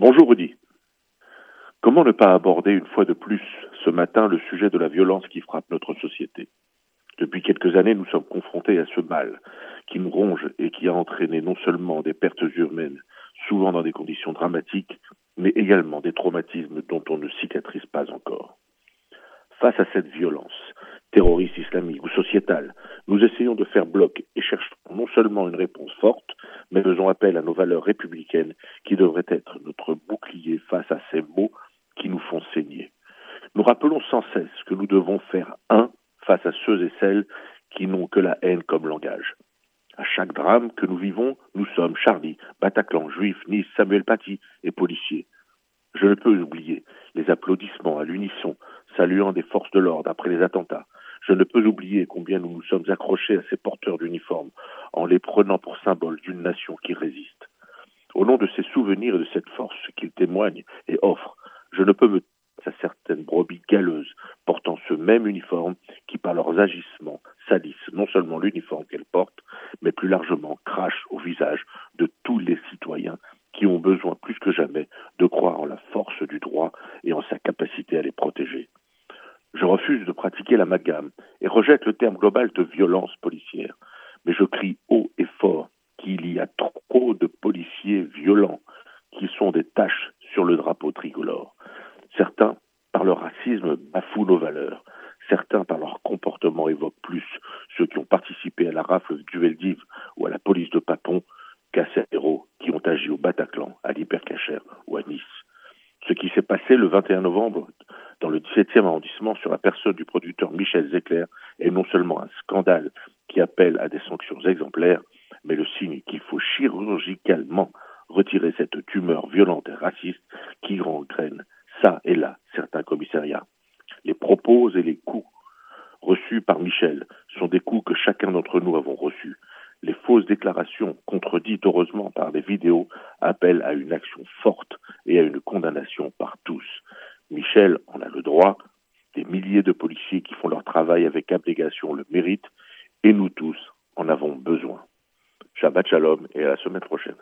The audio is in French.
Bonjour Rudy. Comment ne pas aborder une fois de plus ce matin le sujet de la violence qui frappe notre société? Depuis quelques années, nous sommes confrontés à ce mal qui nous ronge et qui a entraîné non seulement des pertes humaines, souvent dans des conditions dramatiques, mais également des traumatismes dont on ne cicatrise pas encore. Face à cette violence, terroriste islamique ou sociétale, nous essayons de faire bloc et cherchons non seulement une réponse forte, mais faisons appel à nos valeurs républicaines qui devraient être notre bouclier face à ces mots qui nous font saigner. Nous rappelons sans cesse que nous devons faire un face à ceux et celles qui n'ont que la haine comme langage. À chaque drame que nous vivons, nous sommes Charlie, Bataclan, Juif, Nice, Samuel Paty et policiers. Je ne peux oublier les applaudissements à l'unisson saluant des forces de l'ordre après les attentats. Je ne peux oublier combien nous nous sommes accrochés à ces porteurs d'uniformes en les prenant pour symbole d'une nation qui résiste. Au nom de ces souvenirs et de cette force qu'ils témoignent et offrent, je ne peux me à certaines brebis galeuses portant ce même uniforme qui, par leurs agissements, salissent non seulement l'uniforme qu'elles portent, mais plus largement crachent au visage de tous les citoyens qui ont besoin plus que jamais de croire en la force du droit et en sa capacité à les protéger. Pratiquer l'amalgame et rejette le terme global de violence policière, mais je crie haut et fort qu'il y a trop de policiers violents qui sont des taches sur le drapeau tricolore. Certains, par leur racisme, bafouent nos valeurs. Certains, par leur comportement, évoquent plus ceux qui ont participé à la rafle du Veldiv ou à la police de Papon qu'à ces héros qui ont agi au Bataclan, à l'Hypercacher ou à Nice. Ce qui s'est passé le 21 novembre dans le 17e arrondissement sur la personne du producteur Michel Zecler est non seulement un scandale qui appelle à des sanctions exemplaires, mais le signe qu'il faut chirurgicalement retirer cette tumeur violente et raciste qui gangrène ça et là certains commissariats. Les propos et les coups reçus par Michel sont des coups que chacun d'entre nous avons reçus. Les fausses déclarations, contredites heureusement par des vidéos, appellent à une action forte et à une condamnation par tous. Michel en a le droit, des milliers de policiers qui font leur travail avec abnégation le méritent, et nous tous en avons besoin. Shabbat Shalom et à la semaine prochaine.